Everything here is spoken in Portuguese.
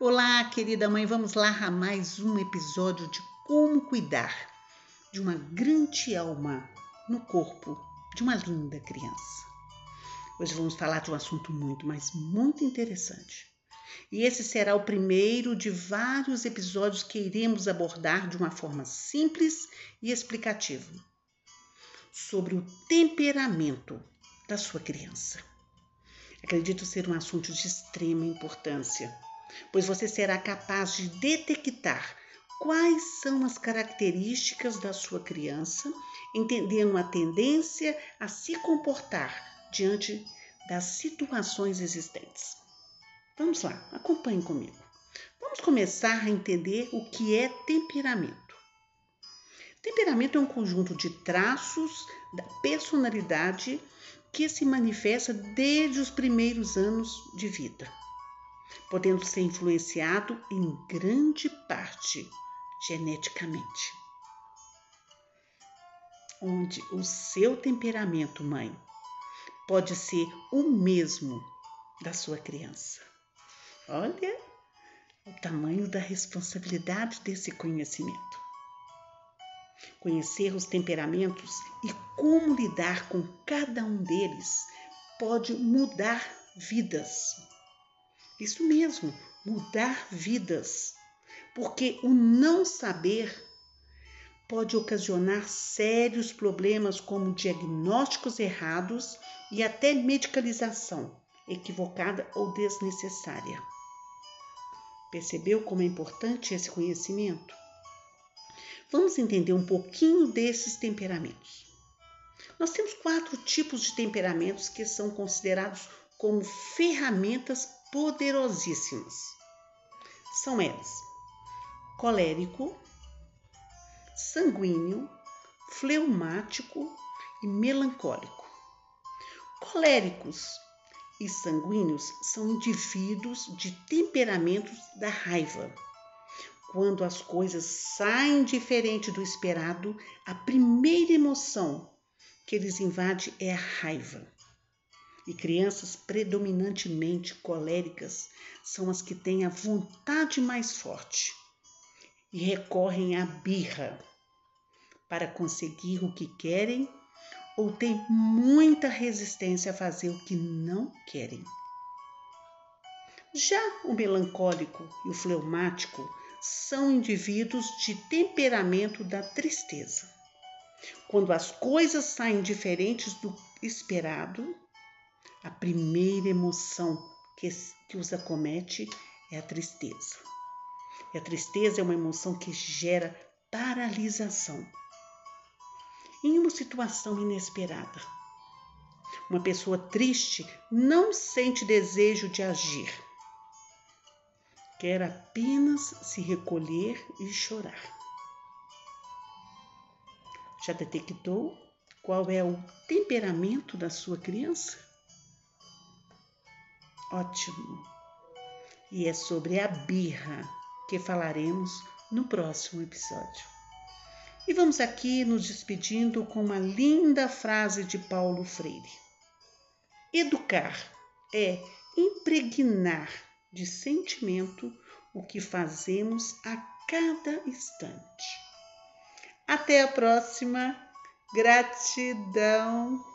Olá, querida mãe, vamos lá a mais um episódio de como cuidar de uma grande alma no corpo de uma linda criança. Hoje vamos falar de um assunto muito, mas muito interessante. E esse será o primeiro de vários episódios que iremos abordar de uma forma simples e explicativa sobre o temperamento da sua criança. Acredito ser um assunto de extrema importância, pois você será capaz de detectar quais são as características da sua criança, entendendo a tendência a se comportar diante das situações existentes. Vamos lá, acompanhe comigo. Vamos começar a entender o que é temperamento. Temperamento é um conjunto de traços da personalidade que se manifesta desde os primeiros anos de vida, podendo ser influenciado em grande parte geneticamente. Onde o seu temperamento, mãe, pode ser o mesmo da sua criança. Olha o tamanho da responsabilidade desse conhecimento conhecer os temperamentos e como lidar com cada um deles pode mudar vidas. Isso mesmo, mudar vidas. Porque o não saber pode ocasionar sérios problemas como diagnósticos errados e até medicalização equivocada ou desnecessária. Percebeu como é importante esse conhecimento? Vamos entender um pouquinho desses temperamentos. Nós temos quatro tipos de temperamentos que são considerados como ferramentas poderosíssimas. São elas: colérico, sanguíneo, fleumático e melancólico. Coléricos e sanguíneos são indivíduos de temperamentos da raiva quando as coisas saem diferente do esperado, a primeira emoção que eles invade é a raiva. E crianças predominantemente coléricas são as que têm a vontade mais forte e recorrem à birra para conseguir o que querem ou têm muita resistência a fazer o que não querem. Já o melancólico e o fleumático são indivíduos de temperamento da tristeza. Quando as coisas saem diferentes do esperado, a primeira emoção que, que os acomete é a tristeza. E a tristeza é uma emoção que gera paralisação. Em uma situação inesperada, uma pessoa triste não sente desejo de agir quer apenas se recolher e chorar. Já detectou qual é o temperamento da sua criança? Ótimo! E é sobre a birra que falaremos no próximo episódio. E vamos aqui nos despedindo com uma linda frase de Paulo Freire: Educar é impregnar de sentimento o que fazemos a cada instante. Até a próxima. Gratidão.